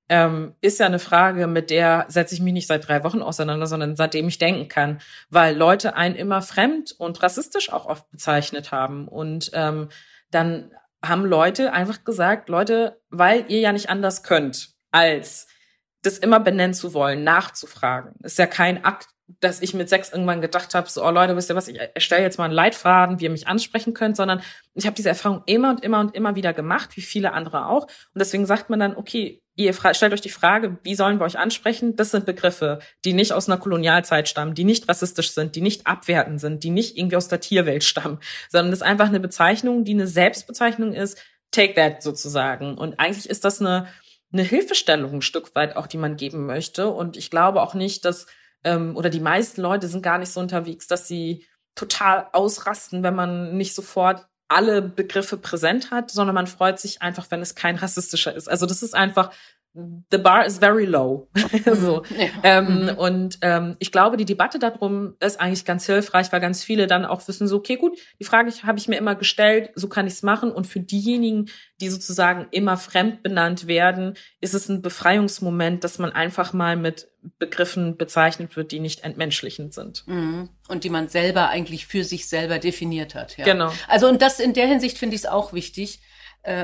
ähm, ist ja eine Frage, mit der setze ich mich nicht seit drei Wochen auseinander, sondern seitdem ich denken kann, weil Leute einen immer fremd und rassistisch auch oft bezeichnet haben. Und ähm, dann haben Leute einfach gesagt, Leute, weil ihr ja nicht anders könnt, als das immer benennen zu wollen, nachzufragen. Ist ja kein Akt dass ich mit sechs irgendwann gedacht habe, so, oh Leute, wisst ihr was, ich erstelle jetzt mal einen Leitfaden, wie ihr mich ansprechen könnt, sondern ich habe diese Erfahrung immer und immer und immer wieder gemacht, wie viele andere auch. Und deswegen sagt man dann, okay, ihr stellt euch die Frage, wie sollen wir euch ansprechen? Das sind Begriffe, die nicht aus einer Kolonialzeit stammen, die nicht rassistisch sind, die nicht abwertend sind, die nicht irgendwie aus der Tierwelt stammen, sondern das ist einfach eine Bezeichnung, die eine Selbstbezeichnung ist, take that sozusagen. Und eigentlich ist das eine, eine Hilfestellung ein Stück weit auch, die man geben möchte. Und ich glaube auch nicht, dass ähm, oder die meisten Leute sind gar nicht so unterwegs, dass sie total ausrasten, wenn man nicht sofort alle Begriffe präsent hat, sondern man freut sich einfach, wenn es kein rassistischer ist. Also das ist einfach the bar is very low. so. Ja. Ähm, mhm. Und ähm, ich glaube, die Debatte darum ist eigentlich ganz hilfreich, weil ganz viele dann auch wissen, so, okay, gut, die Frage habe ich mir immer gestellt, so kann ich es machen. Und für diejenigen, die sozusagen immer fremd benannt werden, ist es ein Befreiungsmoment, dass man einfach mal mit Begriffen bezeichnet wird, die nicht entmenschlichend sind. Mhm. Und die man selber eigentlich für sich selber definiert hat. Ja. Genau. Also und das in der Hinsicht finde ich es auch wichtig,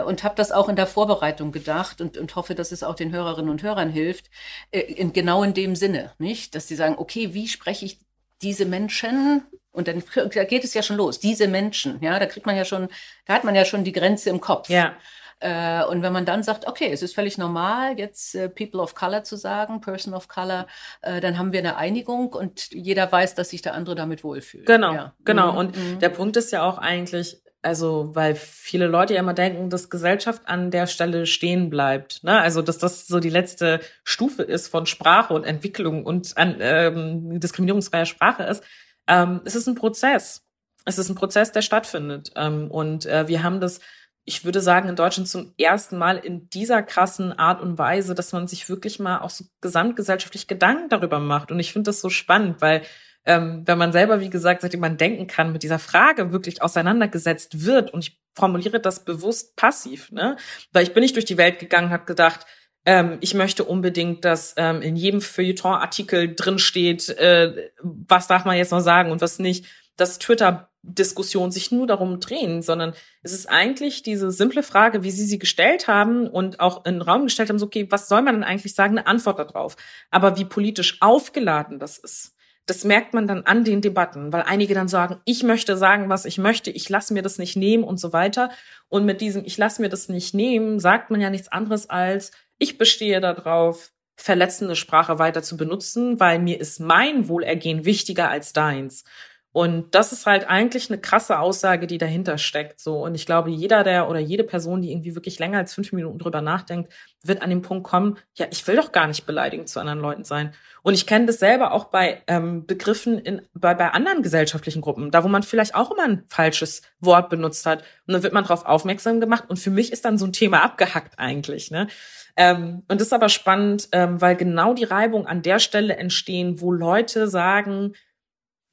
und habe das auch in der Vorbereitung gedacht und, und hoffe, dass es auch den Hörerinnen und Hörern hilft, äh, in, genau in dem Sinne, nicht? Dass sie sagen, okay, wie spreche ich diese Menschen? Und dann da geht es ja schon los, diese Menschen, ja, da kriegt man ja schon, da hat man ja schon die Grenze im Kopf. Ja. Äh, und wenn man dann sagt, okay, es ist völlig normal, jetzt äh, People of Color zu sagen, Person of Color, äh, dann haben wir eine Einigung und jeder weiß, dass sich der andere damit wohlfühlt. Genau, ja. genau. Mhm. Und mhm. der Punkt ist ja auch eigentlich, also weil viele Leute ja immer denken, dass Gesellschaft an der Stelle stehen bleibt. Ne? Also dass das so die letzte Stufe ist von Sprache und Entwicklung und an, ähm, diskriminierungsfreier Sprache ist. Ähm, es ist ein Prozess. Es ist ein Prozess, der stattfindet. Ähm, und äh, wir haben das, ich würde sagen, in Deutschland zum ersten Mal in dieser krassen Art und Weise, dass man sich wirklich mal auch so gesamtgesellschaftlich Gedanken darüber macht. Und ich finde das so spannend, weil ähm, wenn man selber, wie gesagt, seitdem man denken kann, mit dieser Frage wirklich auseinandergesetzt wird und ich formuliere das bewusst passiv, ne? Weil ich bin nicht durch die Welt gegangen, habe gedacht, ähm, ich möchte unbedingt, dass ähm, in jedem Feuilleton-Artikel drin steht, äh, was darf man jetzt noch sagen und was nicht, dass Twitter-Diskussionen sich nur darum drehen, sondern es ist eigentlich diese simple Frage, wie Sie sie gestellt haben und auch in den Raum gestellt haben, so, okay, was soll man denn eigentlich sagen, eine Antwort darauf. Aber wie politisch aufgeladen das ist, das merkt man dann an den Debatten, weil einige dann sagen, ich möchte sagen, was ich möchte, ich lasse mir das nicht nehmen und so weiter. Und mit diesem Ich lasse mir das nicht nehmen, sagt man ja nichts anderes als, ich bestehe darauf, verletzende Sprache weiter zu benutzen, weil mir ist mein Wohlergehen wichtiger als deins. Und das ist halt eigentlich eine krasse Aussage, die dahinter steckt. So. Und ich glaube, jeder der oder jede Person, die irgendwie wirklich länger als fünf Minuten drüber nachdenkt, wird an den Punkt kommen, ja, ich will doch gar nicht beleidigend zu anderen Leuten sein. Und ich kenne das selber auch bei ähm, Begriffen in, bei, bei anderen gesellschaftlichen Gruppen, da wo man vielleicht auch immer ein falsches Wort benutzt hat. Und dann wird man darauf aufmerksam gemacht. Und für mich ist dann so ein Thema abgehackt eigentlich. Ne? Ähm, und das ist aber spannend, ähm, weil genau die Reibung an der Stelle entstehen, wo Leute sagen,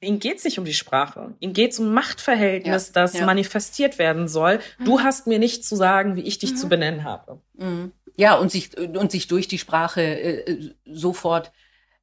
Ihnen geht's nicht um die Sprache. Ihnen geht's um Machtverhältnis, ja, das ja. manifestiert werden soll. Mhm. Du hast mir nicht zu sagen, wie ich dich mhm. zu benennen habe. Mhm. Ja, und sich, und sich durch die Sprache äh, sofort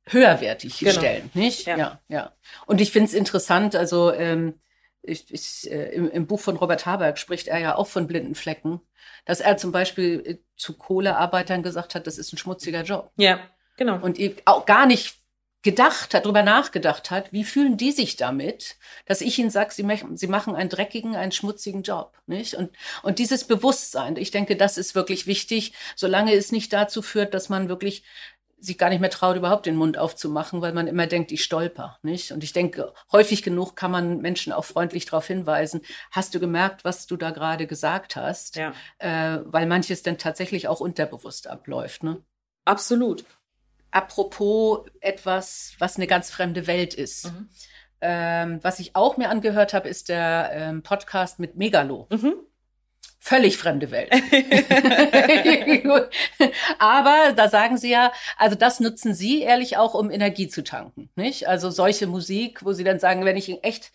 höherwertig genau. stellen, nicht? Ja, ja. ja. Und ich finde es interessant, also ähm, ich, ich, äh, im, im, Buch von Robert Haberg spricht er ja auch von blinden Flecken, dass er zum Beispiel äh, zu Kohlearbeitern gesagt hat, das ist ein schmutziger Job. Ja, genau. Und auch gar nicht gedacht hat, darüber nachgedacht hat, wie fühlen die sich damit, dass ich ihnen sage, sie, sie machen einen dreckigen, einen schmutzigen Job, nicht? Und, und dieses Bewusstsein, ich denke, das ist wirklich wichtig, solange es nicht dazu führt, dass man wirklich sich gar nicht mehr traut, überhaupt den Mund aufzumachen, weil man immer denkt, ich stolper, nicht? Und ich denke, häufig genug kann man Menschen auch freundlich darauf hinweisen, hast du gemerkt, was du da gerade gesagt hast? Ja. Äh, weil manches dann tatsächlich auch unterbewusst abläuft, ne? Absolut apropos etwas, was eine ganz fremde Welt ist. Mhm. Ähm, was ich auch mir angehört habe, ist der ähm, Podcast mit Megalo. Mhm. Völlig fremde Welt. Aber da sagen Sie ja, also das nutzen Sie ehrlich auch, um Energie zu tanken, nicht? Also solche Musik, wo Sie dann sagen, wenn ich echt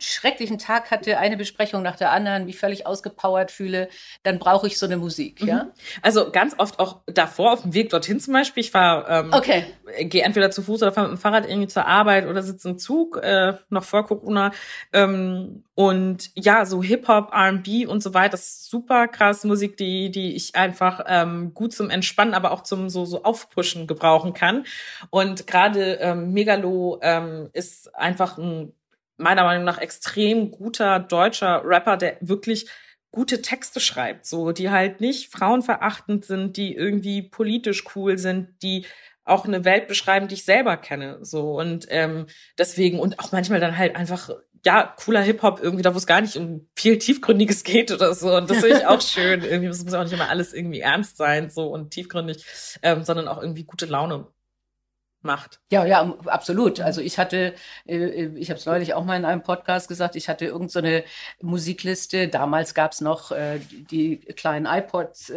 schrecklichen Tag hatte, eine Besprechung nach der anderen, mich völlig ausgepowert fühle, dann brauche ich so eine Musik, mhm. ja? Also ganz oft auch davor auf dem Weg dorthin zum Beispiel. Ich war, ähm, okay. gehe entweder zu Fuß oder fahre mit dem Fahrrad irgendwie zur Arbeit oder sitze im Zug, äh, noch vor Corona. Ähm, und ja, so Hip-Hop, R&B und so weiter, das ist super krass Musik, die, die ich einfach ähm, gut zum Entspannen, aber auch zum so, so Aufpushen gebrauchen kann. Und gerade ähm, Megalo ähm, ist einfach ein meiner Meinung nach extrem guter deutscher Rapper, der wirklich gute Texte schreibt, so die halt nicht frauenverachtend sind, die irgendwie politisch cool sind, die auch eine Welt beschreiben, die ich selber kenne, so und ähm, deswegen und auch manchmal dann halt einfach ja cooler Hip Hop irgendwie da, wo es gar nicht um viel tiefgründiges geht oder so und das finde ich auch schön. Irgendwie es muss auch nicht immer alles irgendwie ernst sein so und tiefgründig, ähm, sondern auch irgendwie gute Laune macht. Ja, ja, absolut. Also ich hatte, äh, ich habe es neulich auch mal in einem Podcast gesagt, ich hatte irgendeine so Musikliste. Damals gab es noch äh, die kleinen iPods.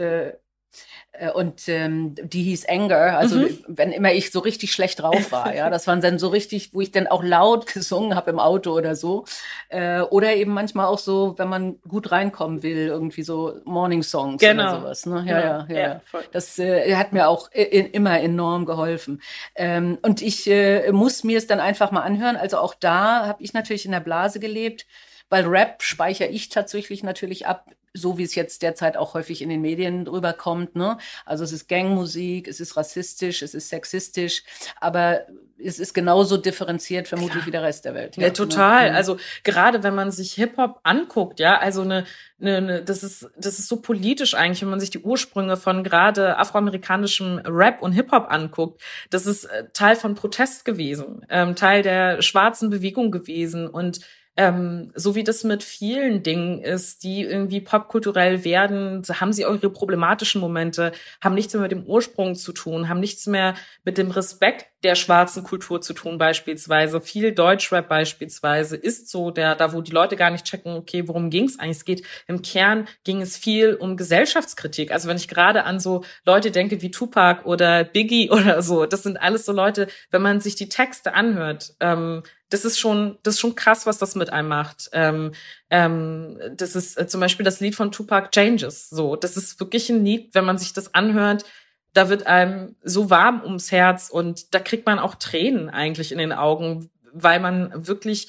Äh, und ähm, die hieß Anger, also mhm. wenn immer ich so richtig schlecht drauf war, ja, das waren dann so richtig, wo ich dann auch laut gesungen habe im Auto oder so, äh, oder eben manchmal auch so, wenn man gut reinkommen will, irgendwie so Morning Songs genau. oder sowas, ne? Ja, ja, ja, ja. ja. Das äh, hat mir auch in, immer enorm geholfen. Ähm, und ich äh, muss mir es dann einfach mal anhören. Also auch da habe ich natürlich in der Blase gelebt weil Rap speichere ich tatsächlich natürlich ab so wie es jetzt derzeit auch häufig in den Medien rüberkommt. Ne? Also es ist Gangmusik, es ist rassistisch, es ist sexistisch, aber es ist genauso differenziert vermutlich Klar. wie der Rest der Welt. Ja, ja total. Mhm. Also gerade wenn man sich Hip-Hop anguckt, ja, also eine, eine, eine, das ist das ist so politisch eigentlich, wenn man sich die Ursprünge von gerade afroamerikanischem Rap und Hip-Hop anguckt. Das ist äh, Teil von Protest gewesen, ähm, Teil der schwarzen Bewegung gewesen und ähm, so wie das mit vielen Dingen ist, die irgendwie popkulturell werden, haben sie auch ihre problematischen Momente, haben nichts mehr mit dem Ursprung zu tun, haben nichts mehr mit dem Respekt der schwarzen Kultur zu tun beispielsweise. Viel Deutschrap beispielsweise ist so der, da wo die Leute gar nicht checken, okay, worum ging es eigentlich? Es geht im Kern ging es viel um Gesellschaftskritik. Also wenn ich gerade an so Leute denke wie Tupac oder Biggie oder so, das sind alles so Leute, wenn man sich die Texte anhört, ähm, das ist schon, das ist schon krass, was das mit einem macht. Ähm, ähm, das ist äh, zum Beispiel das Lied von Tupac Changes. So, das ist wirklich ein Lied, wenn man sich das anhört, da wird einem so warm ums Herz und da kriegt man auch Tränen eigentlich in den Augen, weil man wirklich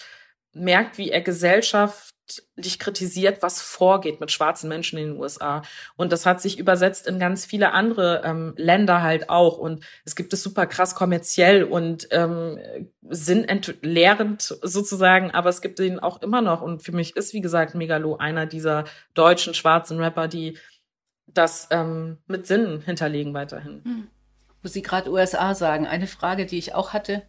merkt, wie er gesellschaftlich kritisiert, was vorgeht mit schwarzen Menschen in den USA. Und das hat sich übersetzt in ganz viele andere ähm, Länder halt auch. Und es gibt es super krass kommerziell und ähm, sinnentleerend sozusagen, aber es gibt ihn auch immer noch. Und für mich ist, wie gesagt, Megalo einer dieser deutschen schwarzen Rapper, die das ähm, mit Sinn hinterlegen weiterhin. Hm. Wo Sie gerade USA sagen, eine Frage, die ich auch hatte.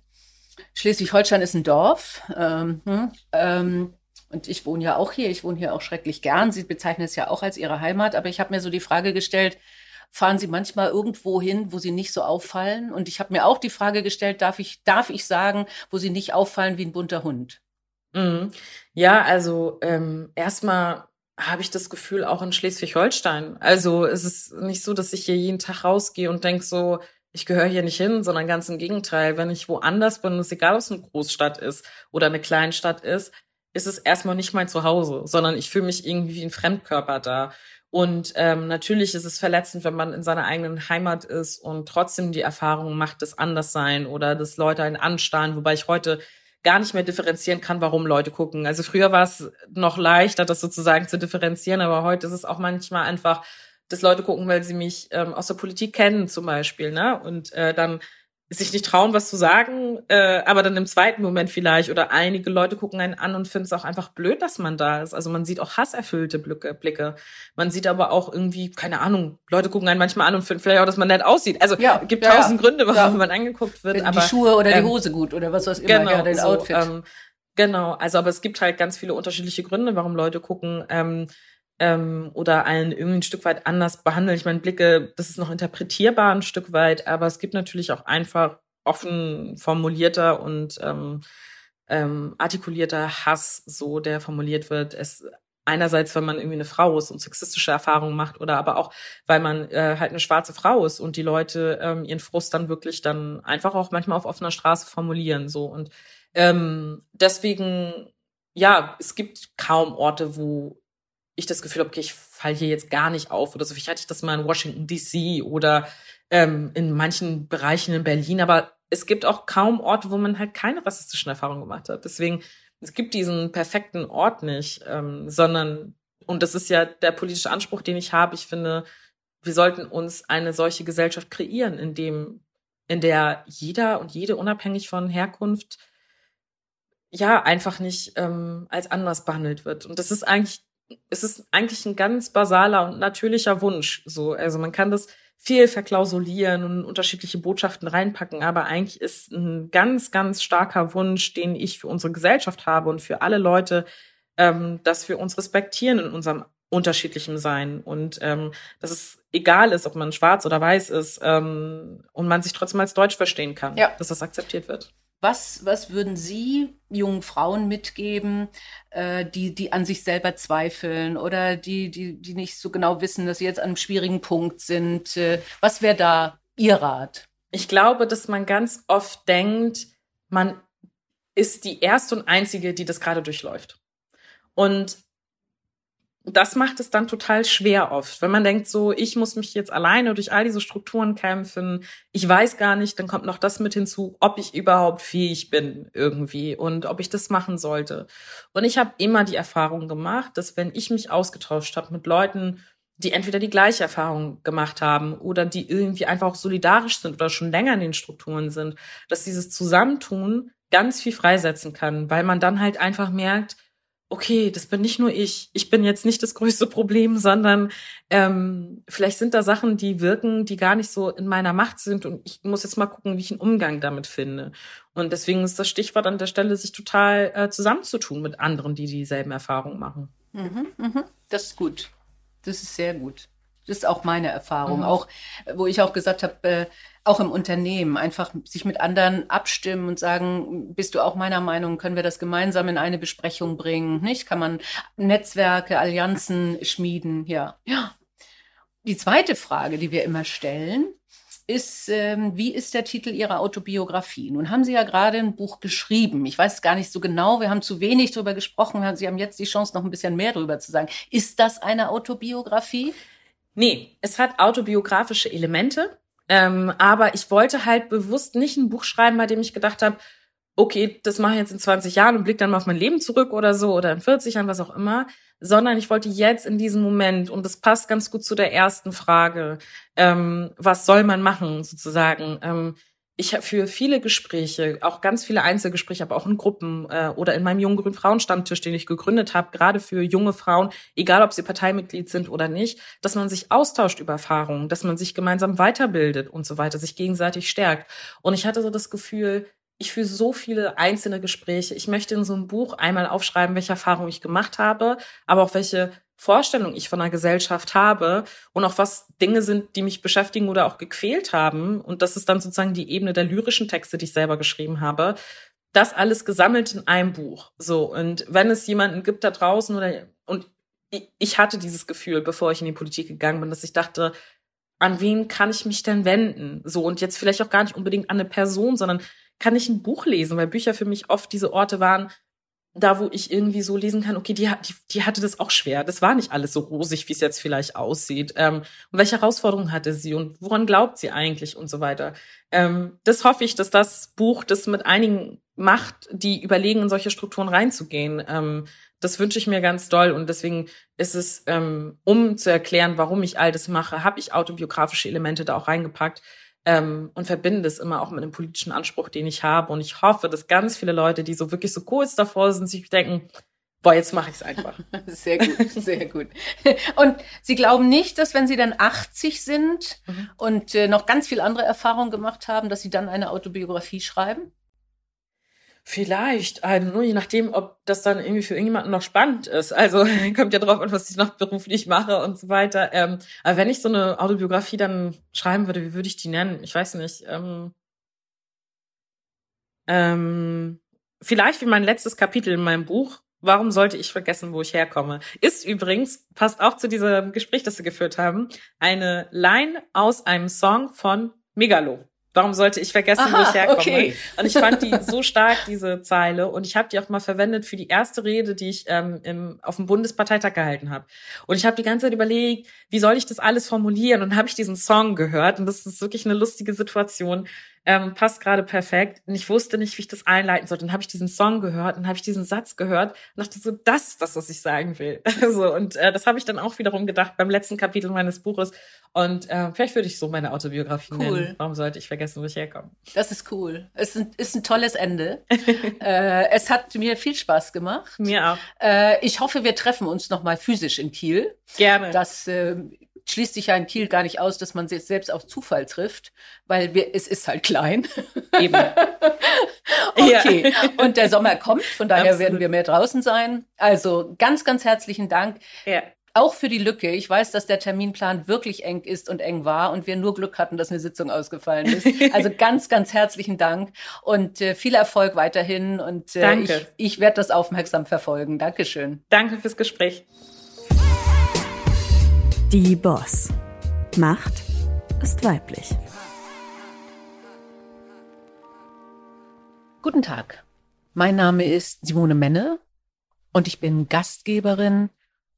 Schleswig-Holstein ist ein Dorf. Ähm, hm, ähm, und ich wohne ja auch hier. Ich wohne hier auch schrecklich gern. Sie bezeichnen es ja auch als Ihre Heimat. Aber ich habe mir so die Frage gestellt, fahren Sie manchmal irgendwo hin, wo Sie nicht so auffallen? Und ich habe mir auch die Frage gestellt, darf ich, darf ich sagen, wo Sie nicht auffallen wie ein bunter Hund? Mhm. Ja, also ähm, erstmal habe ich das Gefühl auch in Schleswig-Holstein. Also es ist nicht so, dass ich hier jeden Tag rausgehe und denk so, ich gehöre hier nicht hin, sondern ganz im Gegenteil. Wenn ich woanders bin, ist egal, ob es eine Großstadt ist oder eine Kleinstadt ist, ist es erstmal nicht mein Zuhause, sondern ich fühle mich irgendwie wie ein Fremdkörper da. Und ähm, natürlich ist es verletzend, wenn man in seiner eigenen Heimat ist und trotzdem die Erfahrung macht, das anders sein oder dass Leute einen anstarren, wobei ich heute gar nicht mehr differenzieren kann, warum Leute gucken. Also früher war es noch leichter, das sozusagen zu differenzieren, aber heute ist es auch manchmal einfach, dass Leute gucken, weil sie mich ähm, aus der Politik kennen zum Beispiel, ne? Und äh, dann sich nicht trauen, was zu sagen, äh, aber dann im zweiten Moment vielleicht oder einige Leute gucken einen an und finden es auch einfach blöd, dass man da ist. Also man sieht auch hasserfüllte Blicke, Blicke. Man sieht aber auch irgendwie, keine Ahnung, Leute gucken einen manchmal an und finden vielleicht auch, dass man nett aussieht. Also ja, gibt ja, tausend ja. Gründe, warum ja. man angeguckt wird. Die aber, Schuhe oder ähm, die Hose gut oder was was immer, genau, ja, den so, Outfit. Ähm, genau, also aber es gibt halt ganz viele unterschiedliche Gründe, warum Leute gucken. Ähm, ähm, oder einen irgendwie ein Stück weit anders behandeln. Ich meine, Blicke, das ist noch interpretierbar ein Stück weit, aber es gibt natürlich auch einfach offen formulierter und ähm, ähm, artikulierter Hass, so der formuliert wird. Es einerseits, wenn man irgendwie eine Frau ist und sexistische Erfahrungen macht, oder aber auch, weil man äh, halt eine schwarze Frau ist und die Leute ähm, ihren Frust dann wirklich dann einfach auch manchmal auf offener Straße formulieren. So und ähm, deswegen, ja, es gibt kaum Orte, wo ich das Gefühl habe, okay, ich falle hier jetzt gar nicht auf oder so. Vielleicht hatte ich das mal in Washington DC oder ähm, in manchen Bereichen in Berlin, aber es gibt auch kaum Orte, wo man halt keine rassistischen Erfahrungen gemacht hat. Deswegen, es gibt diesen perfekten Ort nicht, ähm, sondern, und das ist ja der politische Anspruch, den ich habe, ich finde, wir sollten uns eine solche Gesellschaft kreieren, in dem, in der jeder und jede unabhängig von Herkunft ja einfach nicht ähm, als anders behandelt wird. Und das ist eigentlich es ist eigentlich ein ganz basaler und natürlicher Wunsch. So, also man kann das viel verklausulieren und unterschiedliche Botschaften reinpacken, aber eigentlich ist ein ganz, ganz starker Wunsch, den ich für unsere Gesellschaft habe und für alle Leute, ähm, dass wir uns respektieren in unserem unterschiedlichen Sein und ähm, dass es egal ist, ob man schwarz oder weiß ist ähm, und man sich trotzdem als Deutsch verstehen kann, ja. dass das akzeptiert wird. Was, was würden Sie jungen Frauen mitgeben, äh, die, die an sich selber zweifeln oder die, die, die nicht so genau wissen, dass sie jetzt an einem schwierigen Punkt sind? Äh, was wäre da Ihr Rat? Ich glaube, dass man ganz oft denkt, man ist die erste und einzige, die das gerade durchläuft. Und das macht es dann total schwer oft, wenn man denkt so, ich muss mich jetzt alleine durch all diese Strukturen kämpfen, ich weiß gar nicht, dann kommt noch das mit hinzu, ob ich überhaupt fähig bin irgendwie und ob ich das machen sollte. Und ich habe immer die Erfahrung gemacht, dass wenn ich mich ausgetauscht habe mit Leuten, die entweder die gleiche Erfahrung gemacht haben oder die irgendwie einfach auch solidarisch sind oder schon länger in den Strukturen sind, dass dieses Zusammentun ganz viel freisetzen kann, weil man dann halt einfach merkt, okay, das bin nicht nur ich. Ich bin jetzt nicht das größte Problem, sondern ähm, vielleicht sind da Sachen, die wirken, die gar nicht so in meiner Macht sind und ich muss jetzt mal gucken, wie ich einen Umgang damit finde. Und deswegen ist das Stichwort an der Stelle, sich total äh, zusammenzutun mit anderen, die dieselben Erfahrungen machen. Mhm, mh. Das ist gut. Das ist sehr gut. Das ist auch meine Erfahrung. Mhm. Auch, wo ich auch gesagt habe, äh, auch im Unternehmen, einfach sich mit anderen abstimmen und sagen, bist du auch meiner Meinung, können wir das gemeinsam in eine Besprechung bringen? Nicht? Kann man Netzwerke, Allianzen schmieden? Ja. Ja. Die zweite Frage, die wir immer stellen, ist, ähm, wie ist der Titel Ihrer Autobiografie? Nun haben Sie ja gerade ein Buch geschrieben. Ich weiß gar nicht so genau, wir haben zu wenig darüber gesprochen. Sie haben jetzt die Chance, noch ein bisschen mehr darüber zu sagen. Ist das eine Autobiografie? Nee, es hat autobiografische Elemente. Ähm, aber ich wollte halt bewusst nicht ein Buch schreiben, bei dem ich gedacht habe, okay, das mache ich jetzt in 20 Jahren und blick dann mal auf mein Leben zurück oder so oder in 40 Jahren, was auch immer, sondern ich wollte jetzt in diesem Moment, und das passt ganz gut zu der ersten Frage, ähm, was soll man machen sozusagen, ähm, ich für viele Gespräche, auch ganz viele Einzelgespräche, aber auch in Gruppen äh, oder in meinem jungen Frauenstammtisch, den ich gegründet habe, gerade für junge Frauen, egal ob sie Parteimitglied sind oder nicht, dass man sich austauscht über Erfahrungen, dass man sich gemeinsam weiterbildet und so weiter, sich gegenseitig stärkt. Und ich hatte so das Gefühl, ich führe so viele einzelne Gespräche. Ich möchte in so einem Buch einmal aufschreiben, welche Erfahrungen ich gemacht habe, aber auch welche Vorstellung ich von einer Gesellschaft habe und auch was Dinge sind, die mich beschäftigen oder auch gequält haben. Und das ist dann sozusagen die Ebene der lyrischen Texte, die ich selber geschrieben habe. Das alles gesammelt in einem Buch. So. Und wenn es jemanden gibt da draußen oder, und ich hatte dieses Gefühl, bevor ich in die Politik gegangen bin, dass ich dachte, an wen kann ich mich denn wenden? So. Und jetzt vielleicht auch gar nicht unbedingt an eine Person, sondern kann ich ein Buch lesen, weil Bücher für mich oft diese Orte waren, da, wo ich irgendwie so lesen kann, okay, die, die, die hatte das auch schwer. Das war nicht alles so rosig, wie es jetzt vielleicht aussieht. Ähm, und welche Herausforderungen hatte sie und woran glaubt sie eigentlich und so weiter. Ähm, das hoffe ich, dass das Buch das mit einigen macht, die überlegen, in solche Strukturen reinzugehen. Ähm, das wünsche ich mir ganz doll und deswegen ist es, ähm, um zu erklären, warum ich all das mache, habe ich autobiografische Elemente da auch reingepackt, ähm, und verbinde es immer auch mit einem politischen Anspruch, den ich habe. Und ich hoffe, dass ganz viele Leute, die so wirklich so kurz davor sind, sich denken, boah, jetzt mache ich es einfach. Sehr gut, sehr gut. Und Sie glauben nicht, dass wenn Sie dann 80 sind mhm. und äh, noch ganz viel andere Erfahrungen gemacht haben, dass Sie dann eine Autobiografie schreiben? Vielleicht, also nur je nachdem, ob das dann irgendwie für irgendjemanden noch spannend ist. Also kommt ja drauf an, was ich noch beruflich mache und so weiter. Ähm, aber wenn ich so eine Autobiografie dann schreiben würde, wie würde ich die nennen? Ich weiß nicht. Ähm, ähm, vielleicht wie mein letztes Kapitel in meinem Buch. Warum sollte ich vergessen, wo ich herkomme? Ist übrigens, passt auch zu diesem Gespräch, das wir geführt haben, eine Line aus einem Song von Megalo. Warum sollte ich vergessen, Aha, wo ich herkomme? Okay. Und ich fand die so stark, diese Zeile. Und ich habe die auch mal verwendet für die erste Rede, die ich ähm, im, auf dem Bundesparteitag gehalten habe. Und ich habe die ganze Zeit überlegt, wie soll ich das alles formulieren? Und habe ich diesen Song gehört. Und das ist wirklich eine lustige Situation ähm, passt gerade perfekt. Und ich wusste nicht, wie ich das einleiten sollte. Dann habe ich diesen Song gehört, dann habe ich diesen Satz gehört und dachte so, das ist das, was ich sagen will. so, und äh, das habe ich dann auch wiederum gedacht beim letzten Kapitel meines Buches. Und äh, vielleicht würde ich so meine Autobiografie cool. nennen. Warum sollte ich vergessen, wo ich herkomme? Das ist cool. Es ist ein, ist ein tolles Ende. äh, es hat mir viel Spaß gemacht. Mir auch. Äh, ich hoffe, wir treffen uns noch mal physisch in Kiel. Gerne. Das äh, schließt sich ja in Kiel gar nicht aus, dass man sich selbst auf Zufall trifft, weil wir, es ist halt klein. Eben. okay. Ja. Und der Sommer kommt, von daher Absolut. werden wir mehr draußen sein. Also ganz, ganz herzlichen Dank. Ja. Auch für die Lücke. Ich weiß, dass der Terminplan wirklich eng ist und eng war und wir nur Glück hatten, dass eine Sitzung ausgefallen ist. Also ganz, ganz herzlichen Dank und äh, viel Erfolg weiterhin. Und äh, ich, ich werde das aufmerksam verfolgen. Dankeschön. Danke fürs Gespräch. Die Boss. Macht ist weiblich. Guten Tag. Mein Name ist Simone Menne und ich bin Gastgeberin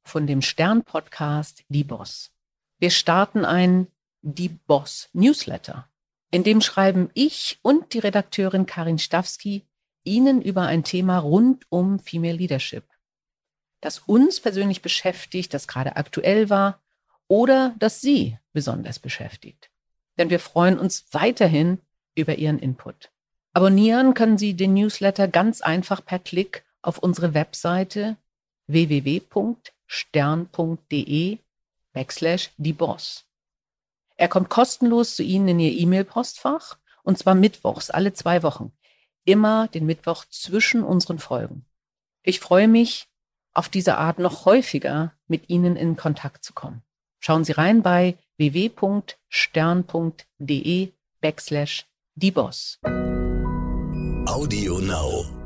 von dem Stern-Podcast Die Boss. Wir starten ein Die Boss Newsletter. In dem schreiben ich und die Redakteurin Karin Stawski Ihnen über ein Thema rund um Female Leadership, das uns persönlich beschäftigt, das gerade aktuell war oder das Sie besonders beschäftigt. Denn wir freuen uns weiterhin über Ihren Input. Abonnieren können Sie den Newsletter ganz einfach per Klick auf unsere Webseite www.stern.de backslash die Boss. Er kommt kostenlos zu Ihnen in Ihr E-Mail-Postfach und zwar mittwochs alle zwei Wochen. Immer den Mittwoch zwischen unseren Folgen. Ich freue mich, auf diese Art noch häufiger mit Ihnen in Kontakt zu kommen. Schauen Sie rein bei www.stern.de backslash die Boss. Audio Now.